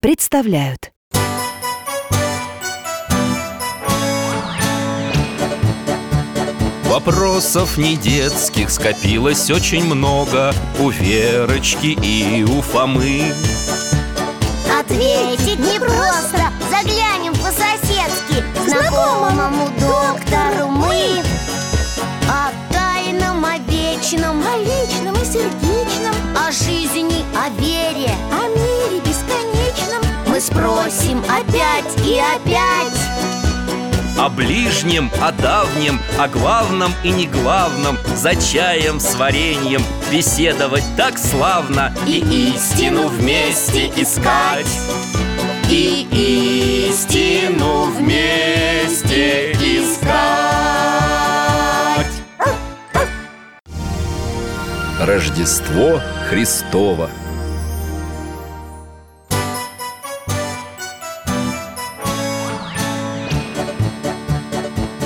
представляют. Вопросов не детских скопилось очень много У Верочки и у Фомы. Ответить непросто Заглянем по-соседски. Знакомому Мы спросим опять и опять. О ближнем, о давнем, о главном и не главном За чаем с вареньем беседовать так славно И истину вместе искать. И истину вместе искать. Рождество Христово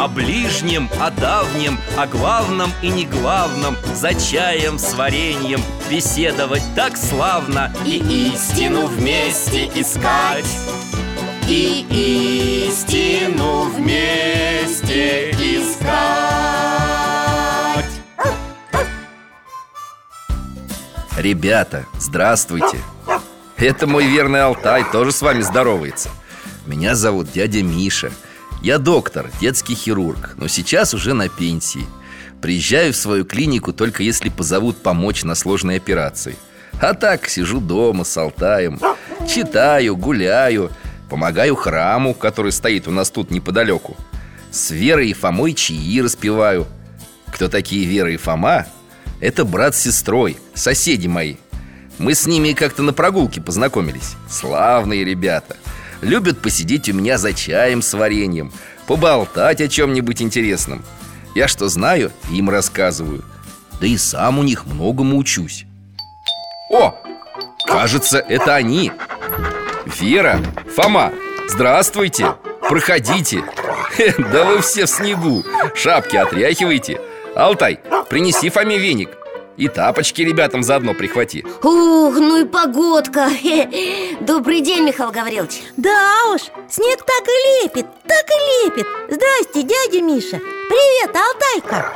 О ближнем, о давнем, о главном и не главном За чаем с вареньем беседовать так славно И истину вместе искать. И истину вместе искать. Ребята, здравствуйте. Это мой верный Алтай, тоже с вами здоровается. Меня зовут дядя Миша Я доктор, детский хирург, но сейчас уже на пенсии. Приезжаю в свою клинику только если позовут помочь на сложной операции. А так сижу дома с Алтаем. Читаю, гуляю Помогаю храму, который стоит у нас тут неподалеку. С Верой и Фомой чаи распеваю Кто такие Вера и Фома? Это брат с сестрой, соседи мои. Мы с ними как-то на прогулке познакомились. Славные ребята Любят посидеть у меня за чаем с вареньем Поболтать о чем-нибудь интересном. Я что знаю, им рассказываю. Да и сам у них многому учусь. О, кажется, это они. Вера, Фома, здравствуйте. Проходите. Да вы все в снегу. Шапки отряхивайте. Алтай, принеси Фоме веник И тапочки ребятам заодно прихвати. Ух, ну и погодка. Добрый день, Михаил Гаврилович. Да уж, снег так и лепит, так и лепит. Здрасте, дядя Миша. Привет, Алтайка.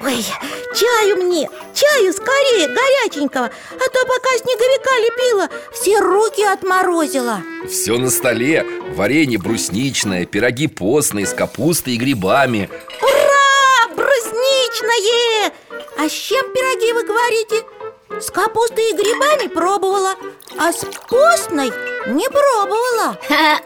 Ой, чаю мне, чаю скорее, горяченького А то пока снеговика лепила, все руки отморозила. Все на столе. Варенье брусничное, пироги постные с капустой и грибами. Ура! Брусничное! А с чем пироги вы говорите? С капустой и грибами пробовала А с постной не пробовала. Ха,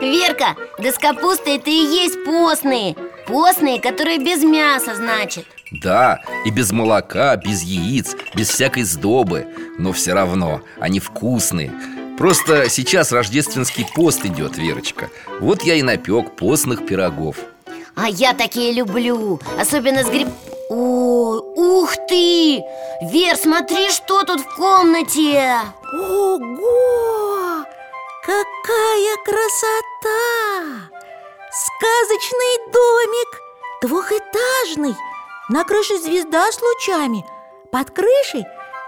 Верка, да с капустой это и есть постные. Постные, которые без мяса, значит. Да, и без молока, без яиц, без всякой сдобы. Но все равно, они вкусные. Просто сейчас рождественский пост идет, Верочка. Вот я и напек постных пирогов А я такие люблю Особенно с гриб... Ой, ух ты! Вер, смотри, что тут в комнате Ого! Какая красота! Сказочный домик Двухэтажный На крыше звезда с лучами Под крышей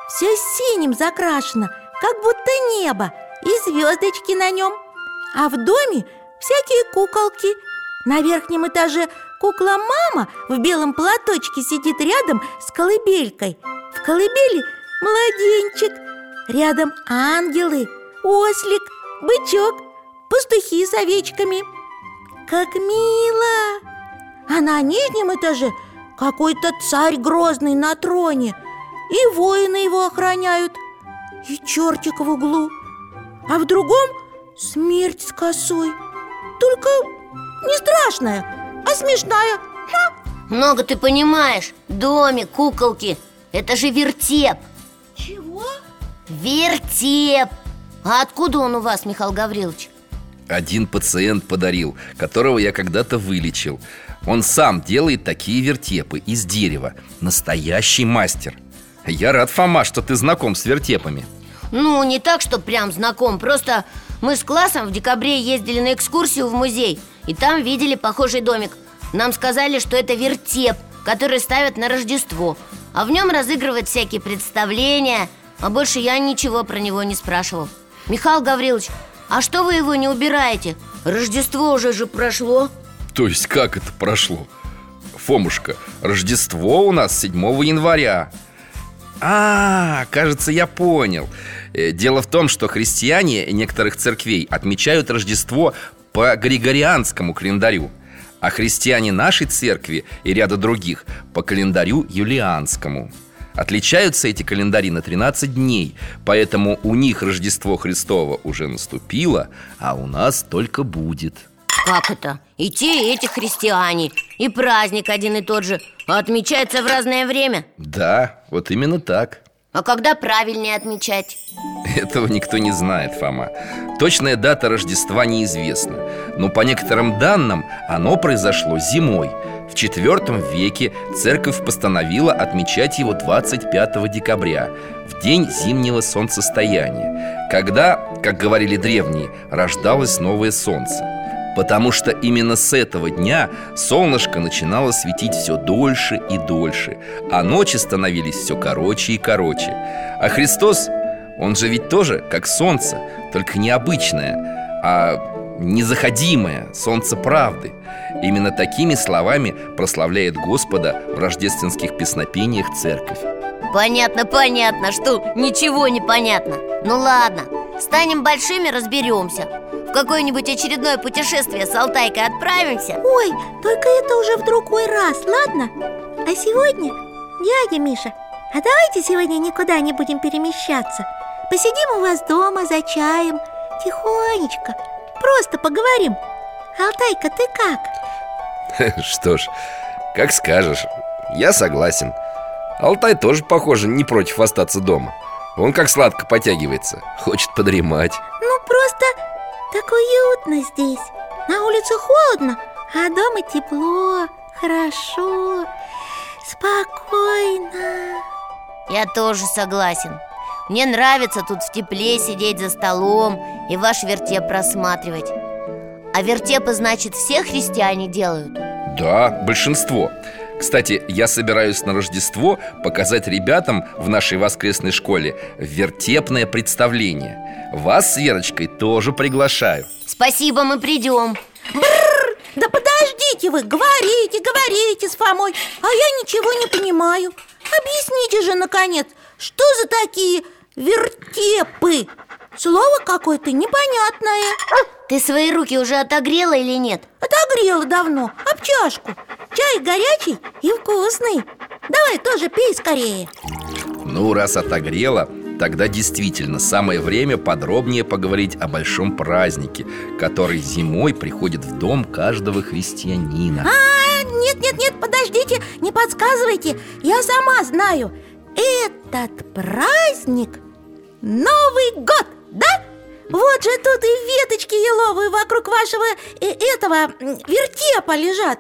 все синим закрашено Как будто небо И звездочки на нем А в доме всякие куколки На верхнем этаже кукла-мама в белом платочке сидит рядом с колыбелькой. В колыбели младенчик Рядом ангелы, ослик, бычок, пастухи с овечками. Как мило! А на нижнем этаже какой-то царь грозный на троне И воины его охраняют И чертик в углу. А в другом смерть с косой. Только не страшная, а смешная. Ха! Много ты понимаешь. Домик, куколки. Это же вертеп. Чего? Вертеп. А откуда он у вас, Михаил Гаврилович? Один пациент подарил, которого я когда-то вылечил. Он сам делает такие вертепы из дерева. Настоящий мастер. Я рад, Фома, что ты знаком с вертепами. Ну, не так, что прям знаком. Просто мы с классом в декабре ездили на экскурсию в музей И там видели похожий домик. Нам сказали, что это вертеп, который ставят на Рождество. А в нем разыгрывают всякие представления А больше я ничего про него не спрашивал. Михаил Гаврилович, а что вы его не убираете? Рождество уже же прошло. То есть как это прошло? Фомушка, Рождество у нас 7 января. А, кажется, я понял. Э, Дело в том, что христиане некоторых церквей отмечают Рождество по Григорианскому календарю А христиане нашей церкви и ряда других по календарю Юлианскому. Отличаются эти календари на 13 дней Поэтому у них Рождество Христово уже наступило А у нас только будет. Как это? И те, и эти христиане. И праздник один и тот же. А отмечается в разное время. Да, вот именно так А когда правильнее отмечать? Этого никто не знает, Фома. Точная дата Рождества неизвестна. Но по некоторым данным оно произошло зимой. В IV веке церковь постановила отмечать его 25 декабря В день зимнего солнцестояния Когда, как говорили древние, рождалось новое солнце Потому что именно с этого дня солнышко начинало светить все дольше и дольше А ночи становились все короче и короче. А Христос, он же ведь тоже как солнце Только необычное, а незаходимое Солнце правды. Именно такими словами прославляет Господа в рождественских песнопениях церковь. Понятно, понятно, что ничего не понятно. Ну ладно, станем большими, разберемся какое-нибудь очередное путешествие с Алтайкой отправимся? Ой, только это уже в другой раз, ладно? А сегодня, дядя Миша, а давайте сегодня никуда не будем перемещаться. Посидим у вас дома за чаем, тихонечко Просто поговорим. Алтайка, ты как? Что ж, как скажешь Я согласен. Алтай тоже, похоже, не против остаться дома. Он как сладко потягивается Хочет подремать. Ну просто так уютно здесь. На улице холодно, а дома тепло, хорошо, спокойно. Я тоже согласен. Мне нравится тут в тепле сидеть за столом И ваш вертеп просматривать. А вертепы, значит, все христиане делают? Да, большинство Кстати, я собираюсь на Рождество показать ребятам в нашей воскресной школе вертепное представление. Вас с Верочкой тоже приглашаю. Спасибо, мы придем. Да подождите вы, говорите, говорите с Фомой А я ничего не понимаю. Объясните же, наконец, что за такие вертепы? Слово какое-то непонятное. Ты свои руки уже отогрела или нет? Отогрела давно, об чашку. Чай горячий и вкусный. Давай тоже пей скорее. Ну, раз отогрела, тогда действительно самое время подробнее поговорить о большом празднике Который зимой приходит в дом каждого христианина. А, нет, нет, нет, подождите, не подсказывайте. Я сама знаю. Этот праздник Новый год, да? Вот же тут и веточки еловые вокруг вашего э, этого вертепа лежат.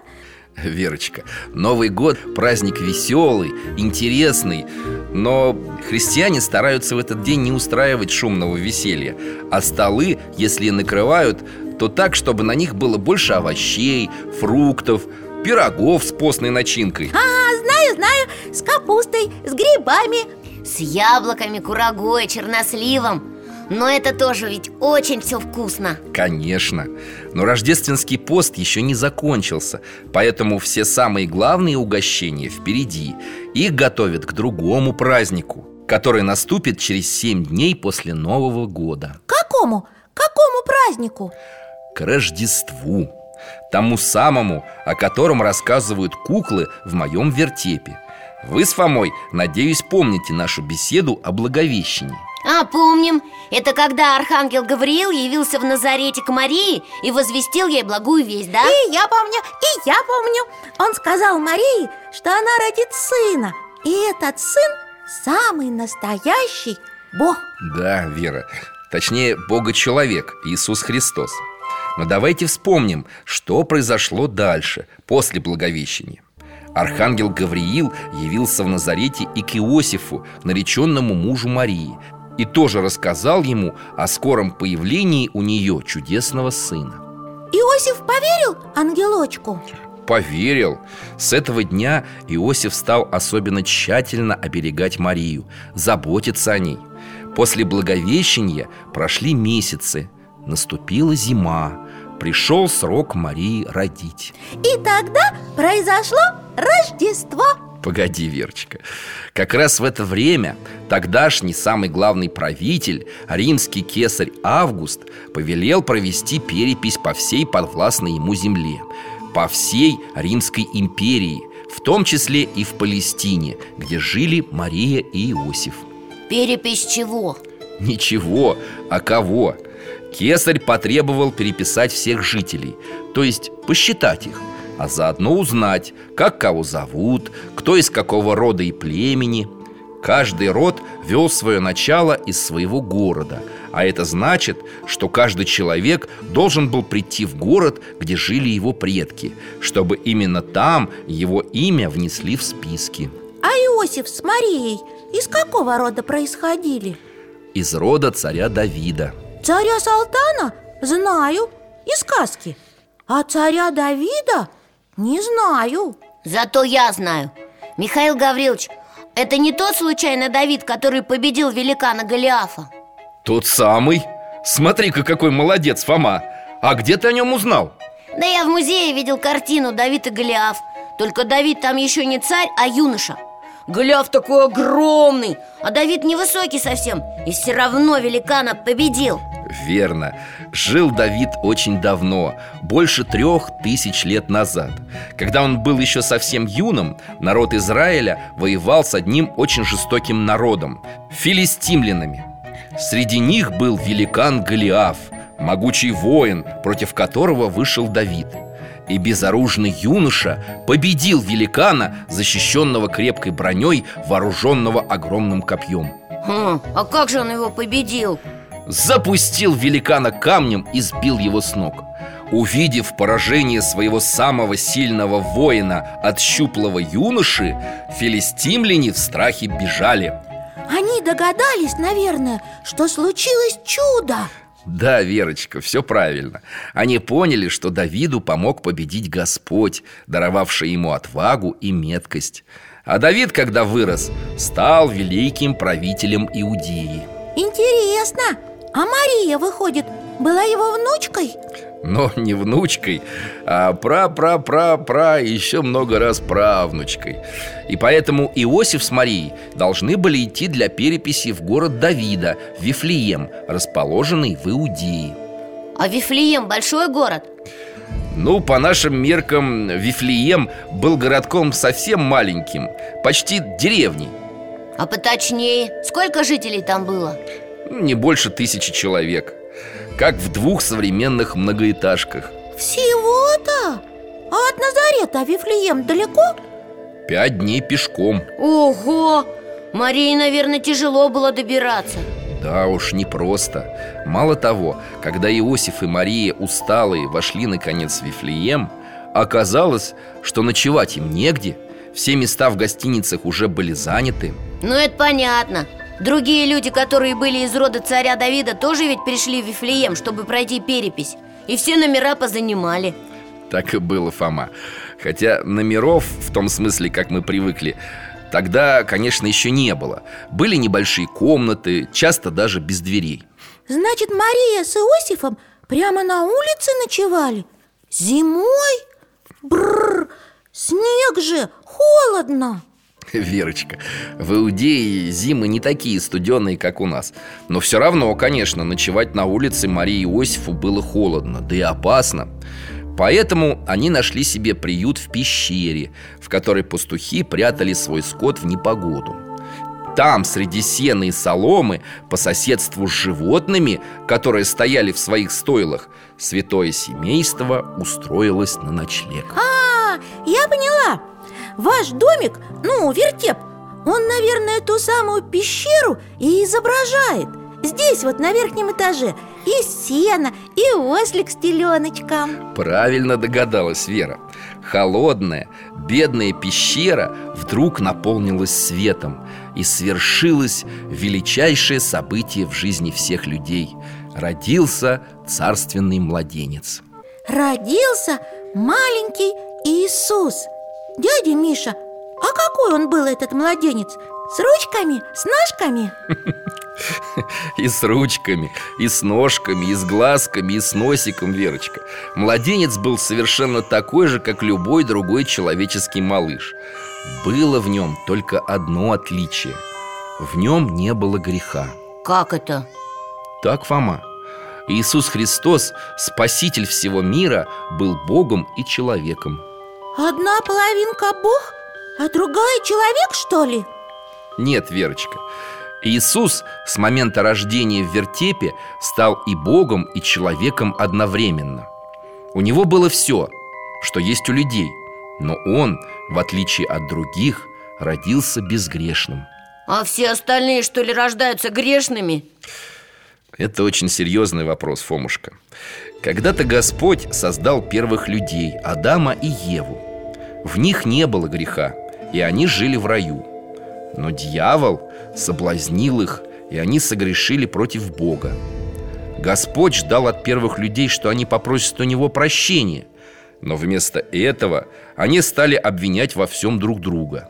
Верочка, Новый год – праздник веселый, интересный Но христиане стараются в этот день не устраивать шумного веселья А столы, если накрывают, то так, чтобы на них было больше овощей, фруктов, пирогов с постной начинкой. А, знаю, знаю, с капустой, с грибами С яблоками, курагой, черносливом Но это тоже ведь очень все вкусно. Конечно. Но рождественский пост еще не закончился Поэтому все самые главные угощения впереди. Их готовят к другому празднику Который наступит через семь дней после Нового года. Какому? Какому празднику? К Рождеству. Тому самому, о котором рассказывают куклы в моем вертепе. Вы с Фомой, надеюсь, помните нашу беседу о Благовещении А, помним. Это когда Архангел Гавриил явился в Назарете к Марии И возвестил ей благую весть, да? И я помню, и я помню. Он сказал Марии, что она родит сына И этот сын самый настоящий Бог. Да, Вера, точнее, Бога-человек, Иисус Христос. Но давайте вспомним, что произошло дальше, после Благовещения. Архангел Гавриил явился в Назарете и к Иосифу, нареченному мужу Марии И тоже рассказал ему о скором появлении у нее чудесного сына. Иосиф поверил ангелочку? Поверил. С этого дня Иосиф стал особенно тщательно оберегать Марию Заботиться о ней. После Благовещения прошли месяцы Наступила зима Пришел срок Марии родить. И тогда произошло Рождество Погоди, Верочка Как раз в это время тогдашний самый главный правитель Римский кесарь Август Повелел провести перепись по всей подвластной ему земле По всей Римской империи В том числе и в Палестине Где жили Мария и Иосиф Перепись чего? Ничего, а кого? Кесарь потребовал переписать всех жителей То есть посчитать их А заодно узнать, как кого зовут Кто из какого рода и племени Каждый род вел свое начало из своего города А это значит, что каждый человек должен был прийти в город, где жили его предки Чтобы именно там его имя внесли в списки А Иосиф с Марией из какого рода происходили? Из рода царя Давида Царя Салтана? Знаю, из сказки А царя Давида? Не знаю Зато я знаю Михаил Гаврилович, это не тот случайно Давид, который победил великана Голиафа? Тот самый? Смотри-ка, какой молодец, Фома А где ты о нем узнал? Да я в музее видел картину «Давид и Голиаф» Только Давид там еще не царь, а юноша Голиаф такой огромный, а Давид невысокий совсем И все равно великана победил Верно. Жил Давид очень давно Больше трех тысяч лет назад. Когда он был еще совсем юным Народ Израиля воевал с одним очень жестоким народом Филистимлянами. Среди них был великан Голиаф Могучий воин, против которого вышел Давид. И безоружный юноша победил великана, защищенного крепкой броней, вооруженного огромным копьем. Хм, А как же он его победил? Запустил великана камнем и сбил его с ног. Увидев поражение своего самого сильного воина от щуплого юноши Филистимляне в страхе бежали. Они догадались, наверное, что случилось чудо. Да, Верочка, все правильно. Они поняли, что Давиду помог победить Господь Даровавший ему отвагу и меткость. А Давид, когда вырос, стал великим правителем Иудеи. Интересно, а Мария, выходит, была его внучкой? Но не внучкой, а пра-пра-пра-пра еще много раз правнучкой И поэтому Иосиф с Марией должны были идти для переписи в город Давида, Вифлеем, расположенный в Иудее А Вифлеем большой город? Ну, по нашим меркам, Вифлеем был городком совсем маленьким, почти деревней А поточнее, сколько жителей там было? Не больше тысячи человек. Как в двух современных многоэтажках. Всего-то? А от Назарета Вифлеем далеко? Пять дней пешком. Ого! Марии, наверное, тяжело было добираться. Да уж, непросто. Мало того, когда Иосиф и Мария усталые вошли наконец в Вифлеем Оказалось, что ночевать им негде. Все места в гостиницах уже были заняты. Ну, это понятно Другие люди, которые были из рода царя Давида, тоже ведь пришли в Вифлеем, чтобы пройти перепись. И все номера позанимали. Так и было, Фома. Хотя номеров, в том смысле, как мы привыкли Тогда, конечно, еще не было. Были небольшие комнаты, часто даже без дверей. Значит, Мария с Иосифом прямо на улице ночевали? Зимой? Бррр, снег же, холодно Верочка, в Иудее зимы не такие студеные, как у нас Но все равно, конечно, ночевать на улице Марии Иосифу было холодно, да и опасно Поэтому они нашли себе приют в пещере, в которой пастухи прятали свой скот в непогоду. Там, среди сена и соломы, по соседству с животными, которые стояли в своих стойлах, святое семейство устроилось на ночлег. А, я поняла Ваш домик, ну, вертеп Он, наверное, ту самую пещеру и изображает. Здесь вот на верхнем этаже И сено, и ослик с теленочком. Правильно догадалась Вера. Холодная, бедная пещера вдруг наполнилась светом И свершилось величайшее событие в жизни всех людей. Родился царственный младенец. Родился маленький Иисус Дядя Миша, а какой он был этот младенец? С ручками, с ножками? И с ручками, и с ножками, и с глазками, и с носиком, Верочка. Младенец был совершенно такой же, как любой другой человеческий малыш. Было в нем только одно отличие. В нем не было греха. Как это? Так, Фома. Иисус Христос, Спаситель всего мира, был Богом и человеком Одна половинка Бог, а другая человек, что ли? Нет, Верочка Иисус с момента рождения в вертепе стал и Богом, и человеком одновременно У него было все, что есть у людей Но он, в отличие от других, родился безгрешным А все остальные, что ли, рождаются грешными? Это очень серьезный вопрос, Фомушка. Когда-то Господь создал первых людей, Адама и Еву. В них не было греха, и они жили в раю. Но дьявол соблазнил их, и они согрешили против Бога. Господь ждал от первых людей, что они попросят у Него прощения. Но вместо этого они стали обвинять во всем друг друга.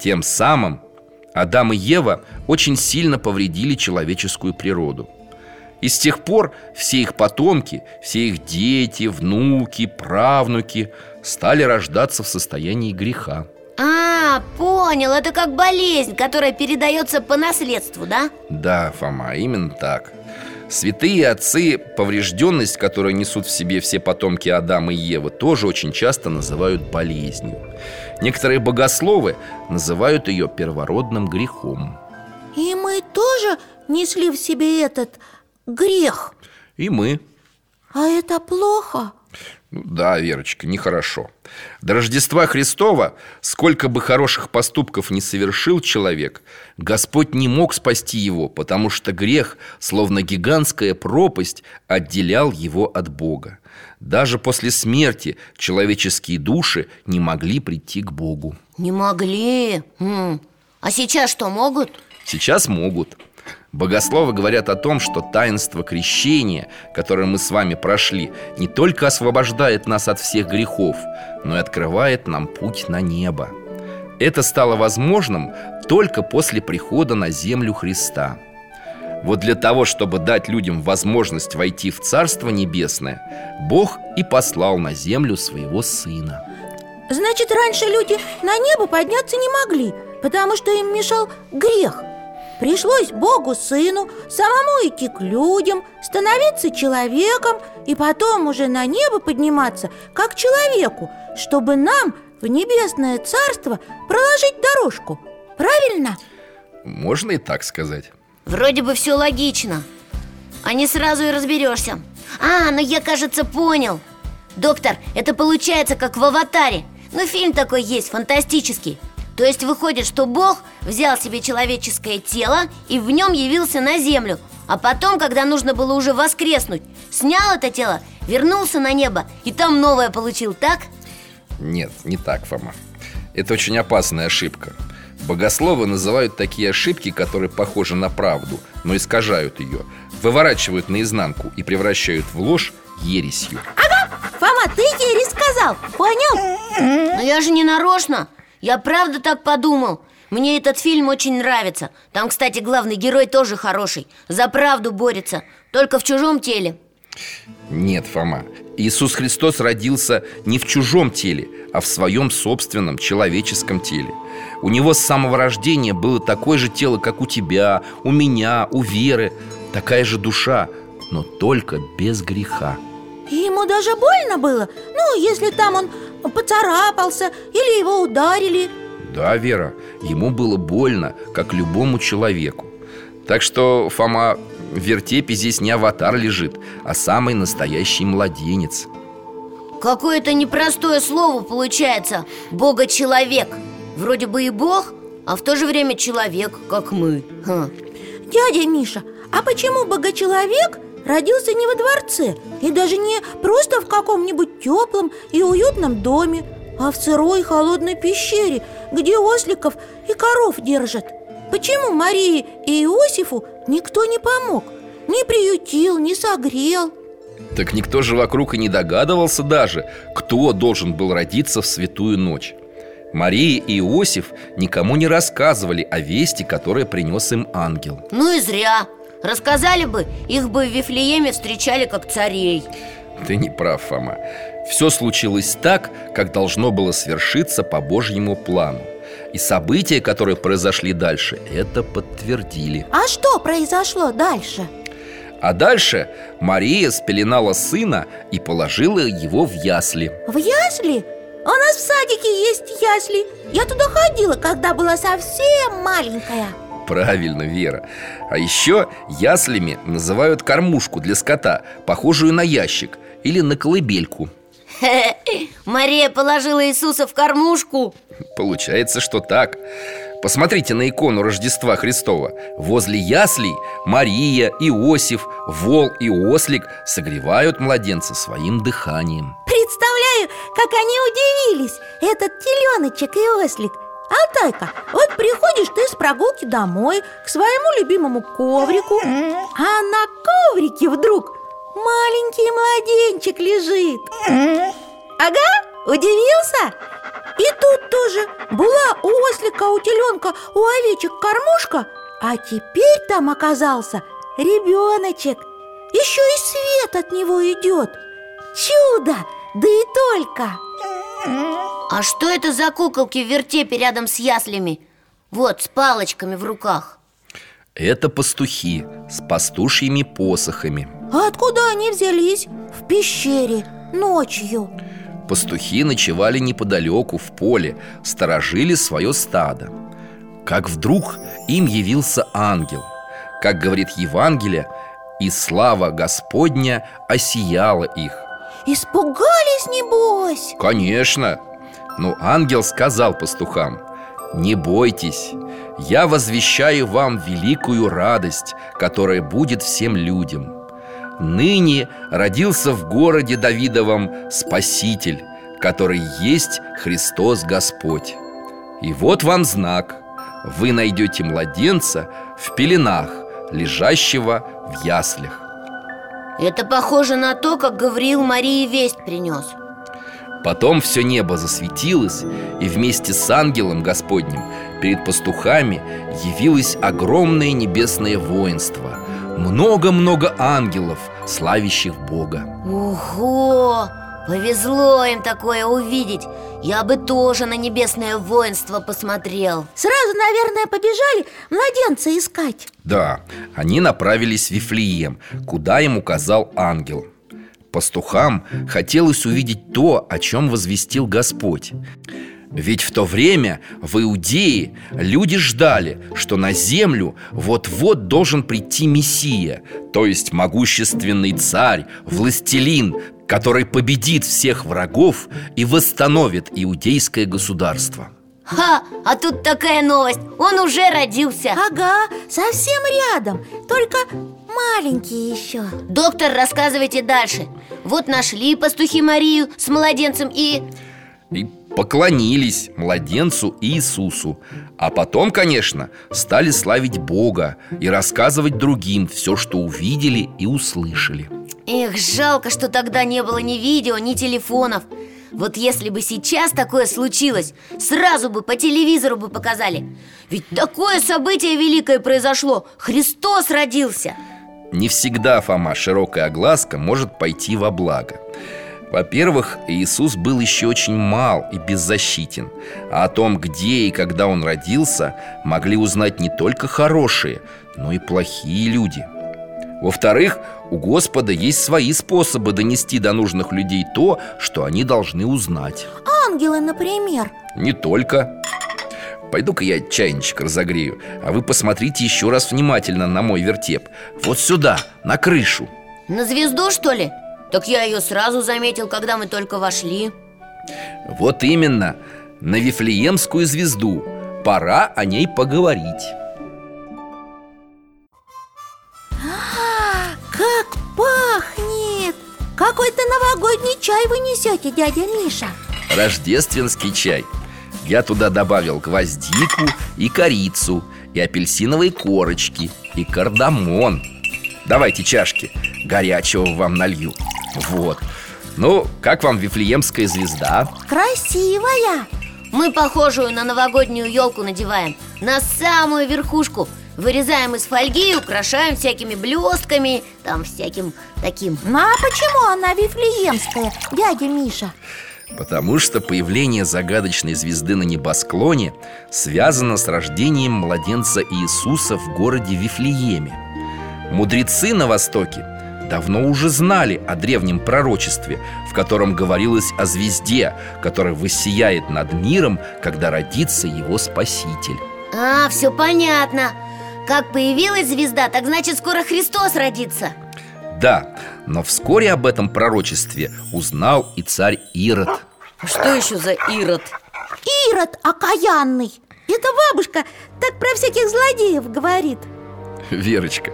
Тем самым Адам и Ева очень сильно повредили человеческую природу и с тех пор все их потомки, все их дети, внуки, правнуки стали рождаться в состоянии греха. А, понял, это как болезнь, которая передается по наследству, да? Да, Фома, именно так. Святые отцы поврежденность, которую несут в себе все потомки Адама и Евы, тоже очень часто называют болезнью. Некоторые богословы называют ее первородным грехом. И мы тоже несли в себе этот грех И мы. А это плохо? Ну Да, Верочка, нехорошо До Рождества Христова, сколько бы хороших поступков не совершил человек Господь не мог спасти его, потому что грех, словно гигантская пропасть, отделял его от Бога Даже после смерти человеческие души не могли прийти к Богу Не могли М. А сейчас что, могут? Сейчас могут Богословы говорят о том, что таинство крещения, которое мы с вами прошли, не только освобождает нас от всех грехов, но и открывает нам путь на небо. Это стало возможным только после прихода на землю Христа. Вот для того, чтобы дать людям возможность войти в Царство Небесное, Бог и послал на землю своего Сына. Значит, раньше люди на небо подняться не могли Потому что им мешал грех Пришлось Богу Сыну самому идти к людям, становиться человеком И потом уже на небо подниматься, как человеку Чтобы нам в небесное царство проложить дорожку. Правильно? Можно и так сказать. Вроде бы все логично. А не сразу и разберешься А, ну я, кажется, понял. Доктор, это получается как в «Аватаре» Ну, фильм такой есть, фантастический То есть выходит, что Бог взял себе человеческое тело И в нем явился на землю. А потом, когда нужно было уже воскреснуть Снял это тело, вернулся на небо И там новое получил, так? Нет, не так, Фома. Это очень опасная ошибка. Богословы называют такие ошибки, которые похожи на правду, но искажают ее Выворачивают наизнанку и превращают в ложь ересью. Фома, ты ересь сказал, понял? Но я же не нарочно Я правда так подумал. Мне этот фильм очень нравится. Там, кстати, главный герой тоже хороший. За правду борется. Только в чужом теле. Нет, Фома. Иисус Христос родился не в чужом теле, а в своем собственном человеческом теле. У него с самого рождения было такое же тело, как у тебя, у меня, у Веры. Такая же душа, но только без греха. И ему даже больно было. Ну, если там он поцарапался или его ударили. Да, Вера, ему было больно, как любому человеку. Так что, Фома, в вертепе здесь не аватар лежит, а самый настоящий младенец. Какое-то непростое слово получается. Бога-человек. Вроде бы и Бог, а в то же время человек, как мы. Ха. Дядя Миша, а почему богочеловек родился не во дворце И даже не просто в каком-нибудь теплом и уютном доме А в сырой холодной пещере, где осликов и коров держат. Почему Марии и Иосифу никто не помог? Не приютил, не согрел? Так никто же вокруг и не догадывался даже, кто должен был родиться в святую ночь. Мария и Иосиф никому не рассказывали о вести, которое принес им ангел. Ну и зря Рассказали бы, их бы в Вифлееме встречали как царей. Ты не прав, Фома. Все случилось так, как должно было свершиться по Божьему плану. И события, которые произошли дальше, это подтвердили. А что произошло дальше? А дальше Мария спеленала сына и положила его в ясли. В ясли? У нас в садике есть ясли. Я туда ходила, когда была совсем маленькая Правильно, Вера. А еще яслями называют кормушку для скота Похожую на ящик или на колыбельку. Мария положила Иисуса в кормушку. Получается, что так. Посмотрите на икону Рождества Христова. Возле яслей Мария, Иосиф, вол и ослик Согревают младенца своим дыханием. Представляю, как они удивились. Этот теленочек и ослик Алтайка, вот приходишь ты с прогулки домой К своему любимому коврику А на коврике вдруг маленький младенчик лежит. Ага, удивился? И тут тоже была у ослика, у у овечек кормушка А теперь там оказался ребеночек. Еще и свет от него идет Чудо, да и только. А что это за куколки в вертепе рядом с яслями? Вот, с палочками в руках. Это пастухи с пастушьими посохами. А откуда они взялись? В пещере, ночью. Пастухи ночевали неподалеку, в поле, сторожили свое стадо. Как вдруг им явился ангел. Как говорит Евангелие, и слава Господня осияла их Испугались, небось? Конечно. Но ангел сказал пастухам Не бойтесь Я возвещаю вам великую радость Которая будет всем людям. Ныне родился в городе Давидовом Спаситель Который есть Христос Господь. И вот вам знак. Вы найдете младенца в пеленах Лежащего в яслях Это похоже на то, как Гавриил Марии весть принес Потом все небо засветилось, и вместе с ангелом Господним перед пастухами явилось огромное небесное воинство. Много-много ангелов, славящих Бога. Ого! Повезло им такое увидеть. Я бы тоже на небесное воинство посмотрел. Сразу, наверное, побежали младенца искать. Да, они направились в Вифлеем, куда им указал ангел. Пастухам хотелось увидеть то, о чем возвестил Господь. Ведь в то время в Иудее люди ждали, что на землю вот-вот должен прийти Мессия То есть могущественный царь, властелин, который победит всех врагов и восстановит иудейское государство. Ха, а тут такая новость. Он уже родился. Ага, совсем рядом, только маленький еще. Доктор, рассказывайте дальше. Вот нашли пастухи Марию с младенцем и... И поклонились младенцу Иисусу. А потом, конечно, стали славить Бога И рассказывать другим все, что увидели и услышали Эх, жалко, что тогда не было ни видео, ни телефонов. Вот если бы сейчас такое случилось Сразу бы по телевизору бы показали. Ведь такое событие великое произошло. Христос родился. Не всегда, Фома, широкая огласка может пойти во благо. Во-первых, Иисус был еще очень мал и беззащитен. А о том, где и когда он родился, могли узнать не только хорошие, но и плохие люди. Во-вторых, у Господа есть свои способы донести до нужных людей то, что они должны узнать. Ангелы, например. Не только. Пойду-ка я чайничек разогрею А вы посмотрите еще раз внимательно на мой вертеп. Вот сюда, на крышу. На звезду, что ли? Так я ее сразу заметил, когда мы только вошли. Вот именно, на Вифлеемскую звезду. Пора о ней поговорить Какой-то новогодний чай вы несете, дядя Миша? Рождественский чай. Я туда добавил гвоздику и корицу И апельсиновые корочки И кардамон. Давайте чашки Горячего вам налью. Вот. Ну, как вам Вифлеемская звезда? Красивая. Мы похожую на новогоднюю елку надеваем На самую верхушку Вырезаем из фольги и украшаем всякими блестками Там всяким таким Ну а почему она вифлеемская, дядя Миша? Потому что появление загадочной звезды на небосклоне связано с рождением младенца Иисуса в городе Вифлееме. Мудрецы на Востоке давно уже знали о древнем пророчестве, в котором говорилось о звезде, которая воссияет над миром, когда родится его Спаситель. А, все понятно Как появилась звезда, так значит скоро Христос родится. Да, но вскоре об этом пророчестве узнал и царь Ирод. Что еще за Ирод? Ирод окаянный. Это бабушка так про всяких злодеев говорит. Верочка,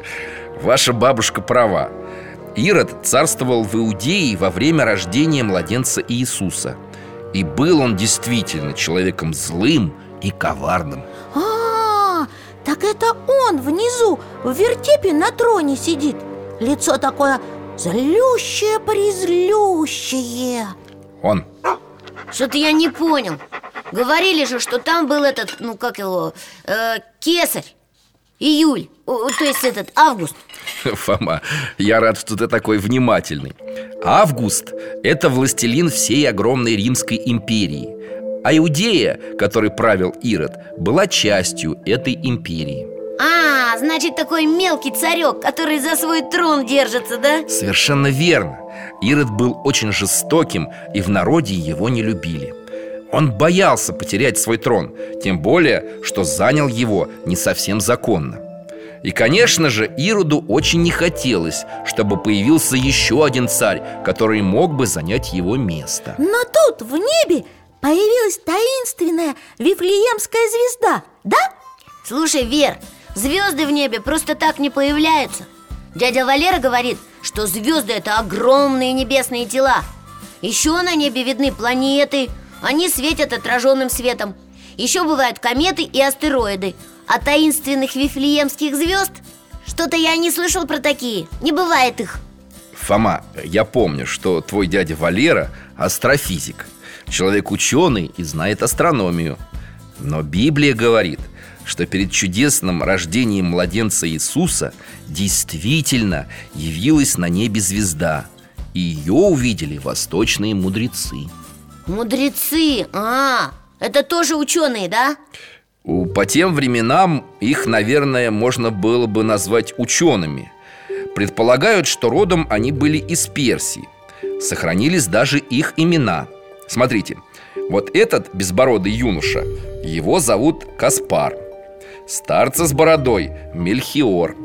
ваша бабушка права. Ирод царствовал в Иудее во время рождения младенца Иисуса. И был он действительно человеком злым и коварным. А, так это он внизу в вертепе на троне сидит. Лицо такое злющее-призлющее Он. Что-то я не понял. Говорили же, что там был этот, ну как его, э, кесарь Июль, о, то есть этот, август. Фома, я рад, что ты такой внимательный. Август – это властелин всей огромной Римской империи А Иудея, который правил Ирод, была частью этой империи А, значит такой мелкий царек, который за свой трон держится, да? Совершенно верно Ирод был очень жестоким, и в народе его не любили Он боялся потерять свой трон Тем более, что занял его не совсем законно и, конечно же, Ироду очень не хотелось, чтобы появился еще один царь, который мог бы занять его место. Но тут в небе появилась таинственная Вифлеемская звезда, да? Слушай, Вер, звезды в небе просто так не появляются. Дядя Валера говорит, что звезды это огромные небесные тела. Еще на небе видны планеты, они светят отраженным светом. Еще бывают кометы и астероиды. А таинственных вифлеемских звезд? Что-то я не слышал про такие, не бывает их. Фома, я помню, что твой дядя Валера астрофизик Человек ученый и знает астрономию. Но Библия говорит, что перед чудесным рождением младенца Иисуса Действительно явилась на небе звезда И ее увидели восточные мудрецы. Мудрецы, а, это тоже ученые, да? По тем временам их, наверное, можно было бы назвать учеными. Предполагают, что родом они были из Персии. Сохранились даже их имена Смотрите, вот этот безбородый юноша Его зовут Каспар Старца с бородой Мельхиор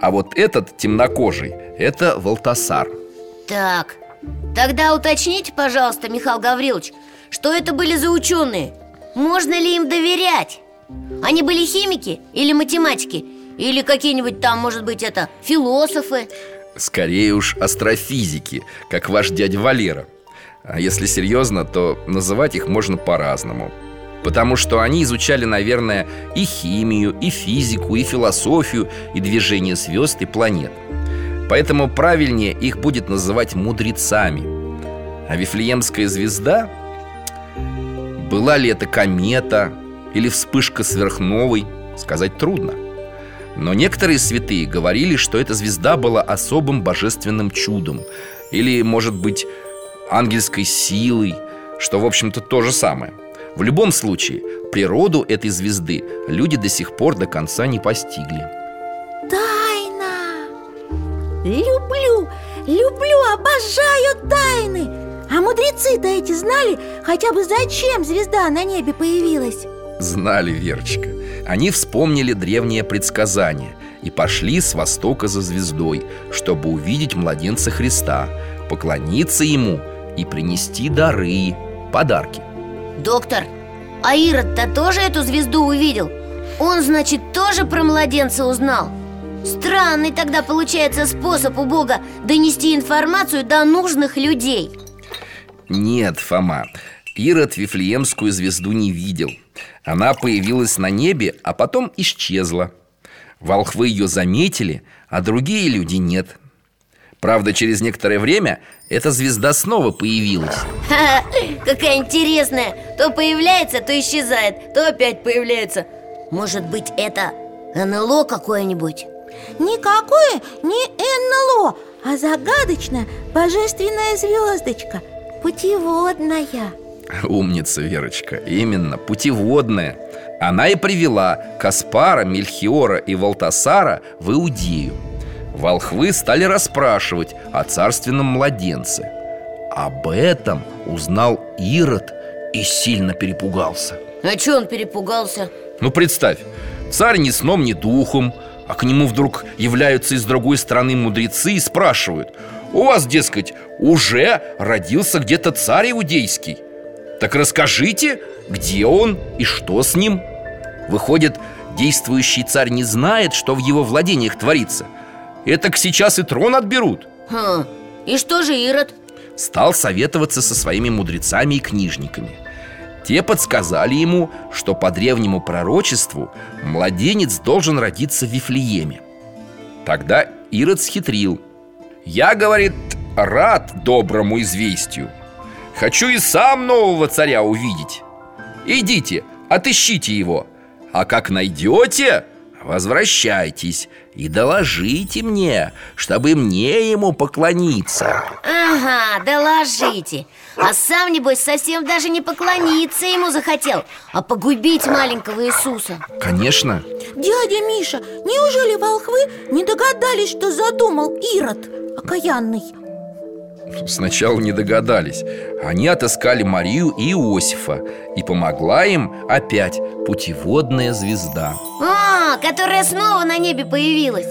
А вот этот темнокожий Это Валтасар Так, тогда уточните, пожалуйста, Михаил Гаврилович Что это были за ученые? Можно ли им доверять? Они были химики или математики? Или какие-нибудь там, может быть, это философы? Скорее уж астрофизики, как ваш дядя Валера А если серьезно, то называть их можно по-разному. Потому что они изучали, наверное, и химию, и физику, и философию, и движение звезд и планет. Поэтому правильнее их будет называть мудрецами. А Вифлеемская звезда? Была ли это комета или вспышка сверхновой, сказать трудно. Но некоторые святые говорили, что эта звезда была особым божественным чудом. Или, может быть, ангельской силой Что, в общем-то, то же самое. В любом случае, природу этой звезды люди до сих пор до конца не постигли. Тайна! Люблю, люблю, обожаю тайны! А мудрецы-то эти знали хотя бы зачем звезда на небе появилась? Знали, Верочка. Они вспомнили древнее предсказание И пошли с востока за звездой Чтобы увидеть младенца Христа Поклониться ему и принести дары, подарки. Доктор, а Ирод-то тоже эту звезду увидел? Он, значит, тоже про младенца узнал? Странный тогда получается способ у Бога донести информацию до нужных людей. Нет, Фома, Ирод Вифлеемскую звезду не видел. Она появилась на небе, а потом исчезла. Волхвы ее заметили, а другие люди нет Правда, через некоторое время эта звезда снова появилась. Ха, какая интересная. То появляется, то исчезает, то опять появляется. Может быть, это НЛО какое-нибудь? Никакое не НЛО, а загадочная божественная звездочка Путеводная. Умница, Верочка, именно, путеводная. Она и привела Каспара, Мельхиора и Валтасара в Иудею Волхвы стали расспрашивать о царственном младенце Об этом узнал Ирод и сильно перепугался А что он перепугался? Ну, представь, царь ни сном, ни духом А к нему вдруг являются из другой страны мудрецы и спрашивают У вас, дескать, уже родился где-то царь иудейский Так расскажите, где он и что с ним? Выходит, действующий царь не знает, что в его владениях творится Это сейчас и трон отберут Хм, и что же Ирод? Стал советоваться со своими мудрецами и книжниками те подсказали ему, что по древнему пророчеству младенец должен родиться в Вифлееме. Тогда Ирод схитрил. «Я, — говорит, — рад доброму известию. Хочу и сам нового царя увидеть. Идите, отыщите его, а как найдете, возвращайтесь и доложите мне, чтобы мне ему поклониться». Ага, доложите. А сам, небось, совсем даже не поклониться ему захотел А погубить маленького Иисуса Конечно, Дядя Миша, неужели волхвы не догадались, что задумал Ирод окаянный? Сначала не догадались. Они отыскали Марию и Иосифа И помогла им опять путеводная звезда А, которая снова на небе появилась.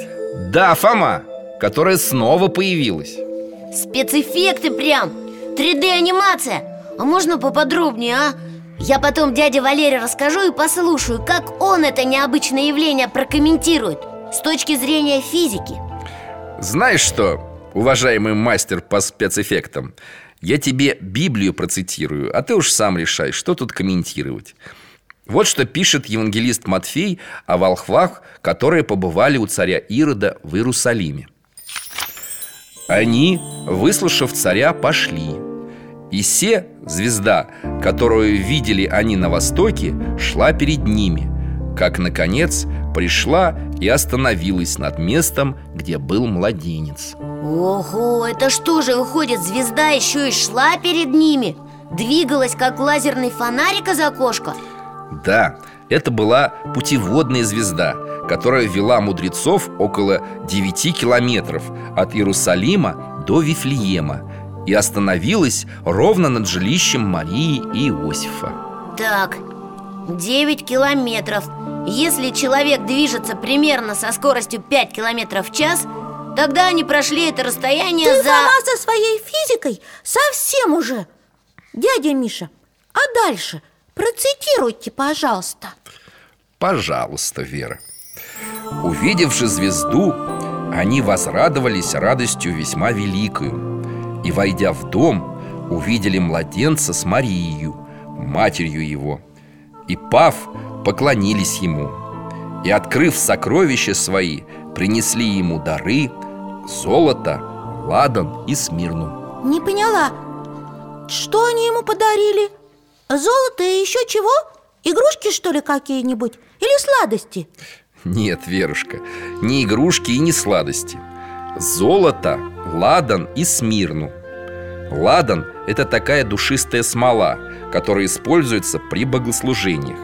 Да, Фома, которая снова появилась. Спецэффекты прям. 3D-анимация А можно поподробнее, а? Я потом дяде Валере расскажу и послушаю, как он это необычное явление прокомментирует С точки зрения физики. Знаешь что, уважаемый мастер по спецэффектам Я тебе Библию процитирую, а ты уж сам решай, что тут комментировать Вот что пишет евангелист Матфей о волхвах, которые побывали у царя Ирода в Иерусалиме Они, выслушав царя, пошли И се, звезда, которую видели они на востоке, шла перед ними Как, наконец, пришла и остановилась над местом, где был младенец Ого, это что же выходит, звезда еще и шла перед ними? Двигалась, как лазерный фонарик из окошка? Да, это была путеводная звезда, которая вела мудрецов около 9 километров от Иерусалима до Вифлеема и остановилась ровно над жилищем Марии и Иосифа. Так, 9 километров. Если человек движется примерно со скоростью 5 километров в час Тогда они прошли это расстояние Ты за... сама со своей физикой совсем уже. Дядя Миша, а дальше процитируйте, пожалуйста. Пожалуйста, Вера. Увидевши звезду, они возрадовались радостью весьма великою И, войдя в дом, увидели младенца с Марией, матерью его И, пав, поклонились ему И, открыв сокровища свои, принесли ему дары Золото, ладан и смирну. Не поняла, что они ему подарили? Золото и еще чего? Игрушки, что ли, какие-нибудь? Или сладости? Нет, Верушка, не игрушки и не сладости Золото, ладан и смирну Ладан – это такая душистая смола, которая используется при богослужениях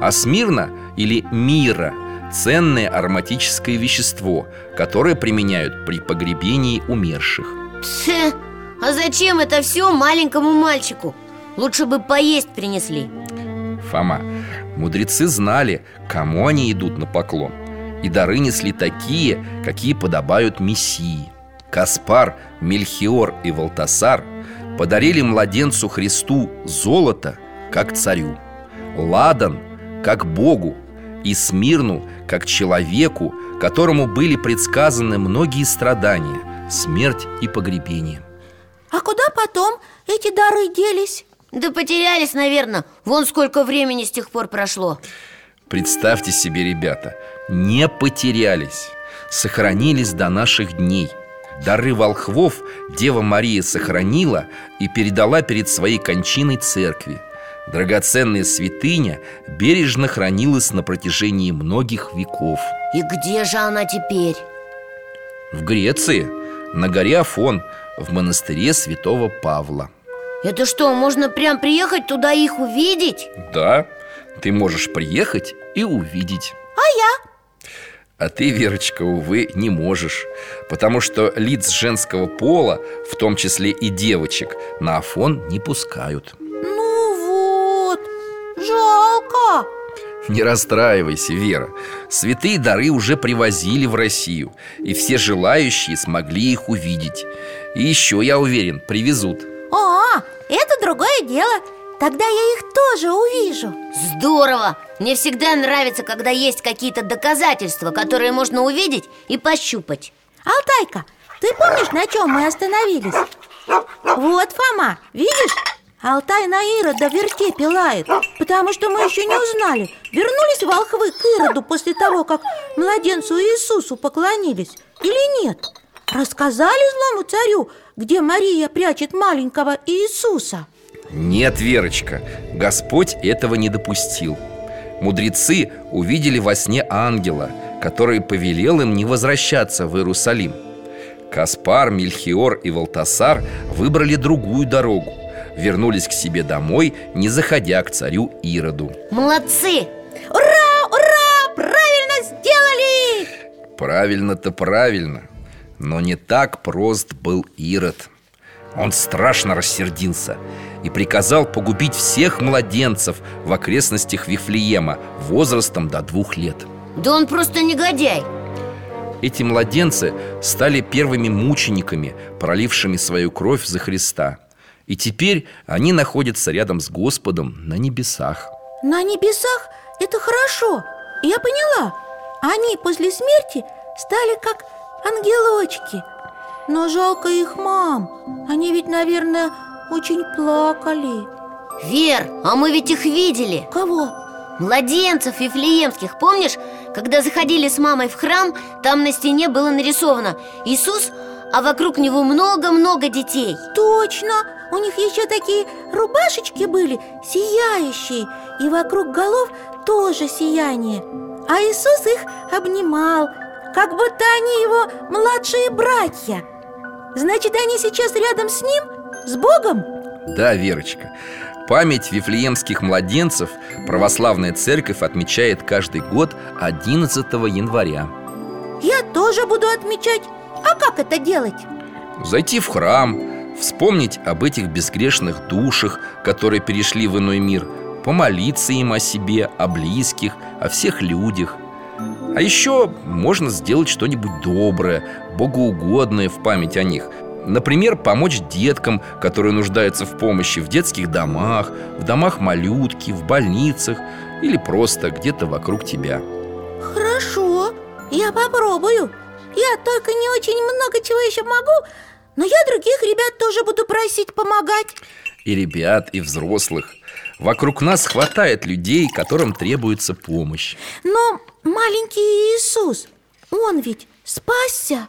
А смирна или мира ценное ароматическое вещество, которое применяют при погребении умерших. Тьфе, а зачем это все маленькому мальчику? Лучше бы поесть принесли. Фома, мудрецы знали, кому они идут на поклон. И дары несли такие, какие подобают Мессии. Каспар, Мельхиор и Валтасар подарили младенцу Христу золото, как царю. Ладан, как Богу. И Смирну, как человеку, которому были предсказаны многие страдания Смерть и погребение. А куда потом эти дары делись? Да потерялись, наверное Вон сколько времени с тех пор прошло. Представьте себе, ребята, не потерялись. Сохранились до наших дней. Дары волхвов Дева Мария сохранила и передала перед своей кончиной церкви. Драгоценная святыня бережно хранилась на протяжении многих веков. И где же она теперь? В Греции, на горе Афон, в монастыре святого Павла Это что, можно прям приехать туда и их увидеть? Да, ты можешь приехать и увидеть. А я? А ты, Верочка, увы, не можешь Потому что лиц женского пола, в том числе и девочек, на Афон не пускают. Ну вот, жалко. Не расстраивайся, Вера. Святые дары уже привозили в Россию И все желающие смогли их увидеть. И еще, я уверен, привезут. А, это другое дело Тогда я их тоже увижу Здорово! Мне всегда нравится, когда есть какие-то доказательства, которые можно увидеть и пощупать Алтайка, ты помнишь, на чем мы остановились? Вот, Фома, видишь? Алтай на Ирода в вертепе лает Потому что мы еще не узнали Вернулись волхвы к Ироду после того, как младенцу Иисусу поклонились Или нет? Рассказали злому царю, где Мария прячет маленького Иисуса? Нет, Верочка, Господь этого не допустил. Мудрецы увидели во сне ангела, который повелел им не возвращаться в Иерусалим. Каспар, Мельхиор и Валтасар выбрали другую дорогу Вернулись к себе домой, не заходя к царю Ироду. Молодцы! Ура, ура, правильно сделали! Правильно-то правильно Но не так прост был Ирод. Он страшно рассердился И приказал погубить всех младенцев В окрестностях Вифлеема Возрастом до двух лет. Да он просто негодяй. Эти младенцы стали первыми мучениками Пролившими свою кровь за Христа. И теперь они находятся рядом с Господом на небесах. На небесах? Это хорошо. Я поняла. Они после смерти стали как ангелочки Но жалко их мам Они ведь, наверное, очень плакали Вер, а мы ведь их видели Кого? Младенцев Вифлеемских, помнишь? Когда заходили с мамой в храм, там на стене было нарисовано Иисус, а вокруг него много-много детей Точно! У них еще такие рубашечки были сияющие И вокруг голов тоже сияние А Иисус их обнимал Как будто они его младшие братья Значит, они сейчас рядом с ним? С Богом? Да, Верочка Память вифлеемских младенцев православная церковь отмечает каждый год 11 января Я тоже буду отмечать А как это делать? Зайти в храм, вспомнить об этих безгрешных душах, которые перешли в иной мир Помолиться им о себе, о близких, о всех людях А еще можно сделать что-нибудь доброе, богоугодное в память о них Например, помочь деткам, которые нуждаются в помощи в детских домах, в домах малютки, в больницах или просто где-то вокруг тебя. Хорошо, я попробую Я только не очень много чего еще могу Но я других ребят тоже буду просить помогать И ребят, и взрослых. Вокруг нас хватает людей, которым требуется помощь. Но маленький Иисус, он ведь спасся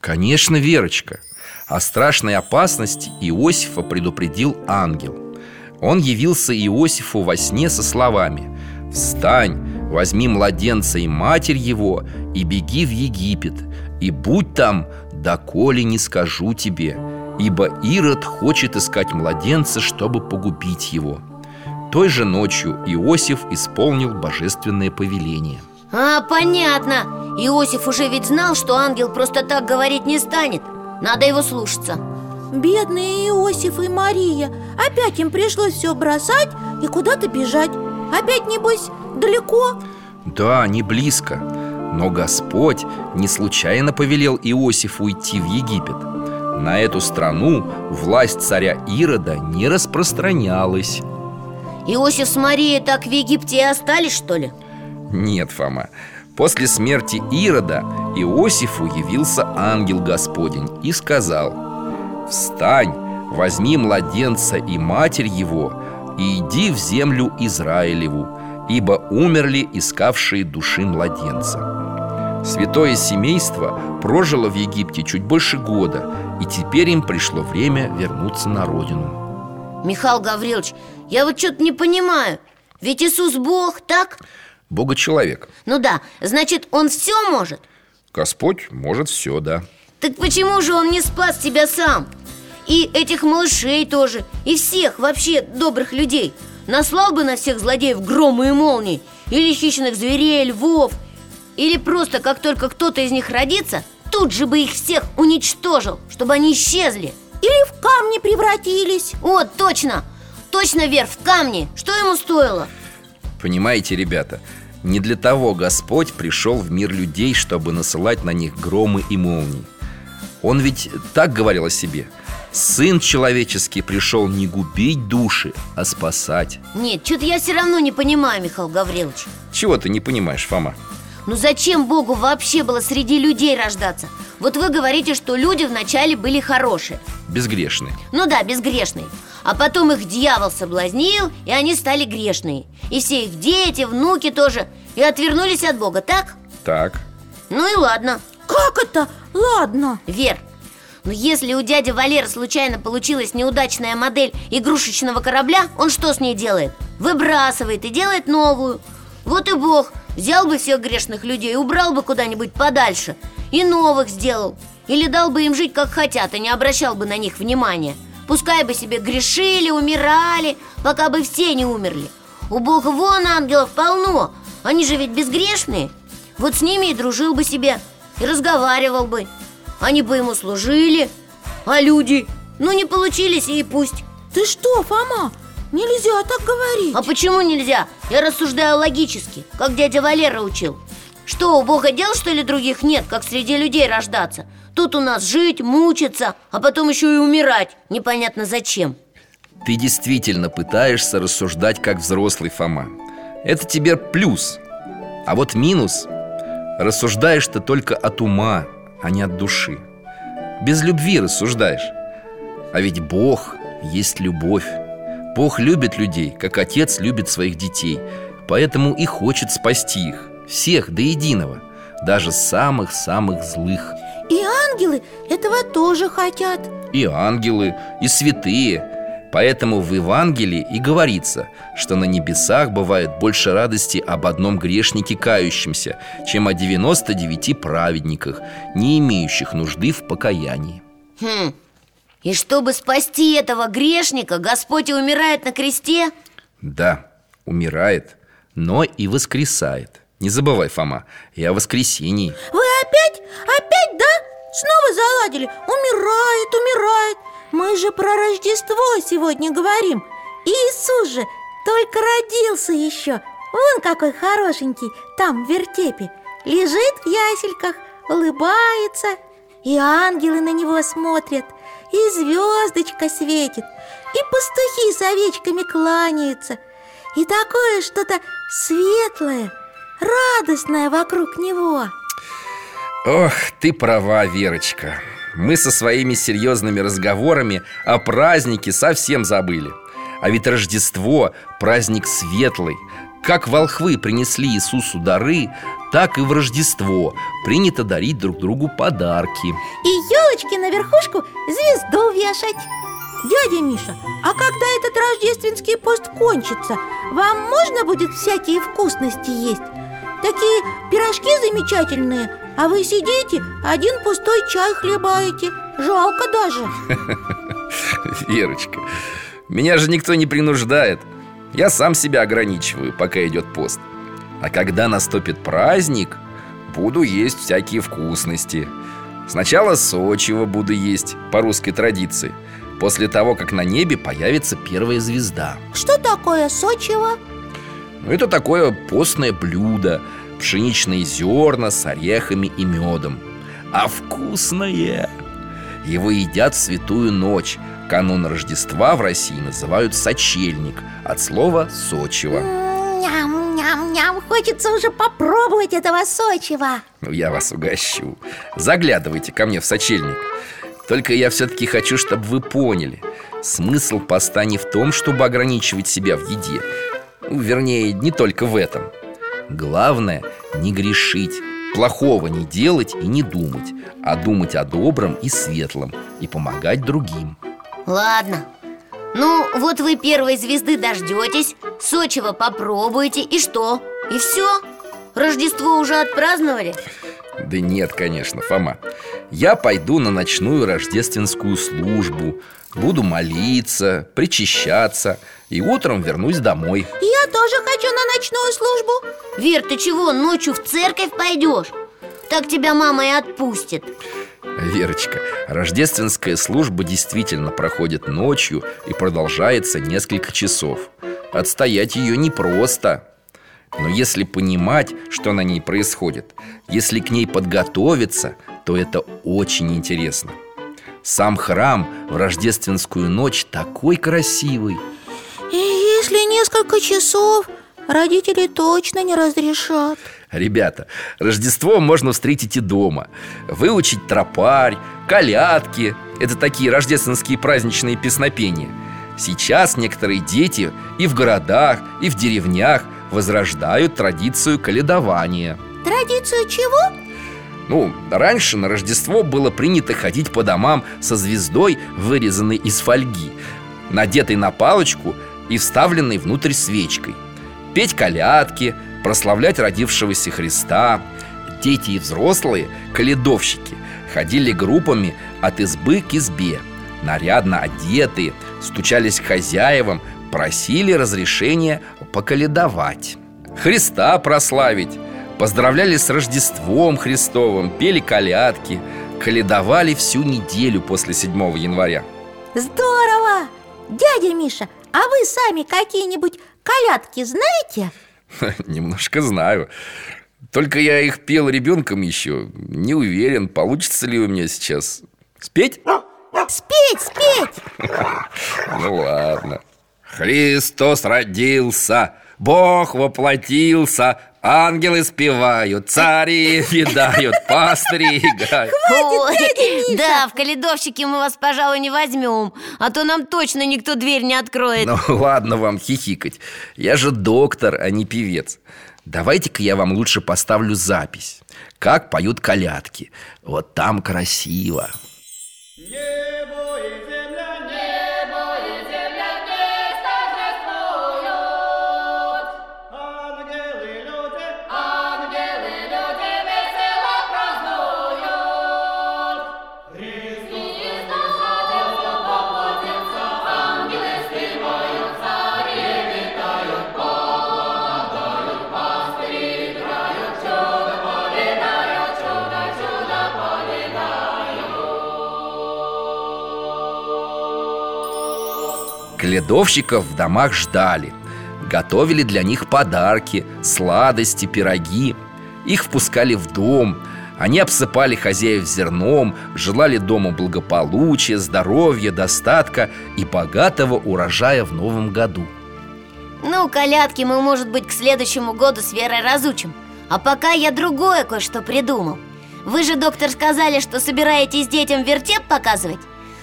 Конечно, Верочка. О страшной опасности Иосифа предупредил ангел. Он явился Иосифу во сне со словами «Встань, возьми младенца и матерь его и беги в Египет, и будь там, доколе не скажу тебе, ибо Ирод хочет искать младенца, чтобы погубить его». Той же ночью Иосиф исполнил божественное повеление – А, понятно. Иосиф уже ведь знал, что ангел просто так говорить не станет. Надо его слушаться. Бедные Иосиф и Мария. Опять им пришлось все бросать и куда-то бежать. Опять, небось, далеко? Да, не близко. Но Господь не случайно повелел Иосифу уйти в Египет. На эту страну власть царя Ирода не распространялась. Иосиф с Марией так в Египте и остались, что ли? Нет, Фома. После смерти Ирода Иосифу явился ангел Господень и сказал Встань, возьми младенца и матерь его И иди в землю Израилеву Ибо умерли искавшие души младенца Святое семейство прожило в Египте чуть больше года И теперь им пришло время вернуться на родину. Михаил Гаврилович, я вот что-то не понимаю. Ведь Иисус Бог, так? Бога-человек Ну да, значит, Он все может? Господь может все, да Так почему же Он не спас себя сам? И этих малышей тоже И всех вообще добрых людей Наслал бы на всех злодеев громы и молнии Или хищных зверей, львов Или просто как только кто-то из них родится Тут же бы их всех уничтожил Чтобы они исчезли Или в камни превратились О, точно! Точно, Вер, в камни Что ему стоило? Понимаете, ребята, не для того Господь пришел в мир людей, чтобы насылать на них громы и молнии. Он ведь так говорил о себе. Сын человеческий пришел не губить души, а спасать Нет, что-то я все равно не понимаю, Михаил Гаврилович. Чего ты не понимаешь, Фома? Ну зачем Богу вообще было среди людей рождаться? Вот вы говорите, что люди вначале были хорошие. Безгрешный Ну да, безгрешные. А потом их дьявол соблазнил, и они стали грешные. И все их дети, внуки тоже. И отвернулись от Бога, так? Так, Ну и ладно. Как это? Ладно. Вер, но если у дяди Валеры случайно получилась неудачная модель игрушечного корабля Он что с ней делает? Выбрасывает и делает новую. Вот и Бог взял бы всех грешных людей Убрал бы куда-нибудь подальше И новых сделал. Или дал бы им жить как хотят И не обращал бы на них внимания. Пускай бы себе грешили, умирали Пока бы все не умерли. У Бога вон ангелов полно Они же ведь безгрешные. Вот с ними и дружил бы себе И разговаривал бы. Они бы ему служили А люди? Ну не получились и пусть. Ты что, Фома? Нельзя так говорить. А почему нельзя? Я рассуждаю логически, как дядя Валера учил. Что, у Бога дел, что ли, других нет, как среди людей рождаться? Тут у нас жить, мучиться, а потом еще и умирать. Непонятно зачем. Ты действительно пытаешься рассуждать как взрослый Фома. Это тебе плюс. А вот минус. Рассуждаешь ты только от ума, а не от души. Без любви рассуждаешь. А ведь Бог есть любовь Бог любит людей, как отец любит своих детей Поэтому и хочет спасти их Всех до единого Даже самых-самых злых. И ангелы этого тоже хотят. И ангелы, и святые. Поэтому в Евангелии и говорится, что на небесах бывает больше радости об одном грешнике кающемся, чем о 99 праведниках, не имеющих нужды в покаянии. Хм, и чтобы спасти этого грешника, Господь и умирает на кресте? Да, умирает, но и воскресает. Не забывай, Фома, и о воскресении. Вы опять? Опять, да? Снова заладили Умирает, умирает Мы же про Рождество сегодня говорим Иисус же только родился еще Вон какой хорошенький, там в вертепе Лежит в ясельках, улыбается И ангелы на него смотрят И звездочка светит И пастухи с овечками кланяются. И такое что-то светлое, радостное вокруг него. Ох, ты права, Верочка. Мы со своими серьезными разговорами о празднике совсем забыли. А ведь Рождество – праздник светлый. Как волхвы принесли Иисусу дары, так и в Рождество. Принято дарить друг другу подарки. И елочки на верхушку звезду вешать. Дядя Миша, а когда этот рождественский пост кончится, вам можно будет всякие вкусности есть? Такие пирожки замечательные, а вы сидите, один пустой чай хлебаете. Жалко даже. Верочка, меня же никто не принуждает. Я сам себя ограничиваю, пока идет пост А когда наступит праздник, буду есть всякие вкусности. Сначала сочево буду есть по русской традиции. После того, как на небе появится первая звезда. Что такое сочево? Ну, это такое постное блюдо. Пшеничные зерна с орехами и медом. А вкусное! Его едят в святую ночь. Канун Рождества в России называют сочельник. От слова «сочево» Ням-ням-ням, хочется уже попробовать этого сочева Ну, я вас угощу. Заглядывайте ко мне в сочельник. Только я все-таки хочу, чтобы вы поняли. Смысл поста не в том, чтобы ограничивать себя в еде. Ну, Вернее, не только в этом. Главное не грешить. Плохого не делать и не думать А думать о добром и светлом И помогать другим. Ладно Ну, вот вы первой звезды дождетесь Сочево попробуете И что? И все? Рождество уже отпраздновали? Да нет, конечно, Фома Я пойду на ночную рождественскую службу Буду молиться, причащаться И утром вернусь домой Я тоже хочу на ночную службу Вер, ты чего, ночью в церковь пойдешь? Так тебя мама и отпустит? Верочка, рождественская служба действительно проходит ночью и продолжается несколько часов. Отстоять ее непросто. Но если понимать, что на ней происходит Если к ней подготовиться, то это очень интересно. Сам храм в рождественскую ночь такой красивый. И если несколько часов, родители точно не разрешат Ребята, Рождество можно встретить и дома. Выучить тропарь, колядки Это такие рождественские праздничные песнопения. Сейчас некоторые дети и в городах, и в деревнях возрождают традицию каледования. Традицию чего? Ну, раньше на Рождество было принято ходить по домам со звездой, вырезанной из фольги Надетой на палочку и вставленной внутрь свечкой. Петь колядки, прославлять родившегося Христа Дети и взрослые, каледовщики, ходили группами от избы к избе Нарядно одетые, стучались к хозяевам, просили разрешения поколедовать Христа прославить Поздравляли с Рождеством Христовым, пели колядки Каледовали всю неделю после 7 января Здорово! Дядя Миша, а вы сами какие-нибудь колядки знаете? Немножко знаю Только я их пел ребенком еще Не уверен, получится ли у меня сейчас Спеть? Спеть, спеть! Ну ладно Христос родился, Бог воплотился Ангелы спевают, цари видают, пастыри играют. Ой, да, в каледовщике мы вас, пожалуй, не возьмем А то нам точно никто дверь не откроет. Ну ладно вам хихикать Я же доктор, а не певец. Давайте-ка я вам лучше поставлю запись Как поют колядки. Вот там красиво. Небо повидают. Кледовщиков в домах ждали. Готовили для них подарки, сладости, пироги. Их впускали в дом. Они обсыпали хозяев зерном Желали дому благополучия, здоровья, достатка И богатого урожая в новом году. Ну, колядки мы, может быть, к следующему году с Верой разучим. А пока я другое кое-что придумал. Вы же, доктор, сказали, что собираетесь детям вертеп показывать?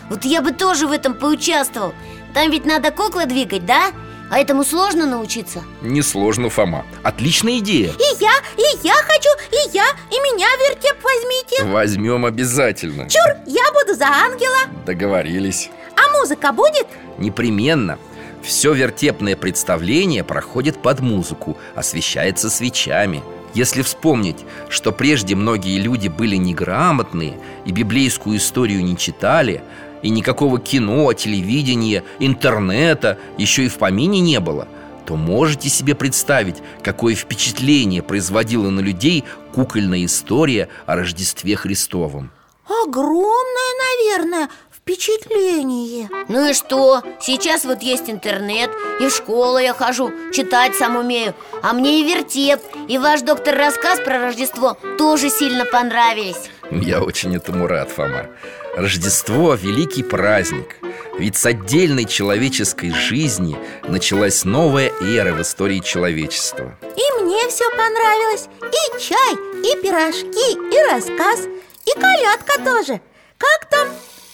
Вот я бы тоже в этом поучаствовал Там ведь надо куклы двигать, да? А этому сложно научиться? Несложно, Фома. Отличная идея. И я, и я хочу, и я, и меня вертеп возьмите. Возьмем обязательно. Чур, я буду за ангела. Договорились. А музыка будет? Непременно. Все вертепное представление проходит под музыку Освещается свечами. Если вспомнить, что прежде многие люди были неграмотные И библейскую историю не читали И никакого кино, телевидения, интернета еще и в помине не было то можете себе представить, какое впечатление производила на людей кукольная история о Рождестве Христовом. Огромное, наверное, впечатление Ну и что? Сейчас вот есть интернет И в школу я хожу, читать сам умею А мне и вертеп, и ваш доктор рассказ про Рождество Тоже сильно понравились Я очень этому рад, Фома Рождество – великий праздник. Ведь с отдельной человеческой жизни началась новая эра в истории человечества. И мне все понравилось. И чай, и пирожки, и рассказ И колядка тоже. Как там?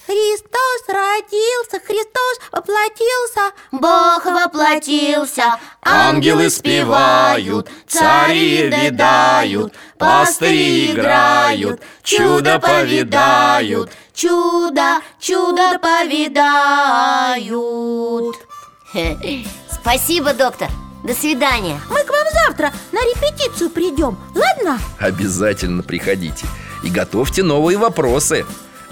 Христос родился, Христос воплотился Бог воплотился, Ангелы спевают, цари видают, пастыри играют, чудо повидают, Чудо, чудо повидают. Спасибо, доктор. До свидания. Мы к вам завтра на репетицию придем, ладно? Обязательно приходите. И готовьте новые вопросы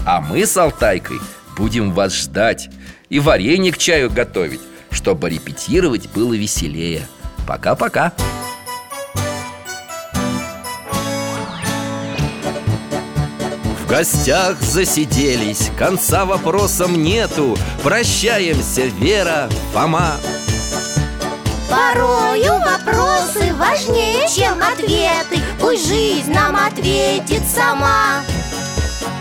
А мы с Алтайкой будем вас ждать И варенье к чаю готовить Чтобы репетировать было веселее. Пока-пока. В гостях засиделись, конца вопросам нету. Прощаемся, Вера, Фома. Порою вопросы важнее, чем ответы. Пусть жизнь нам ответит сама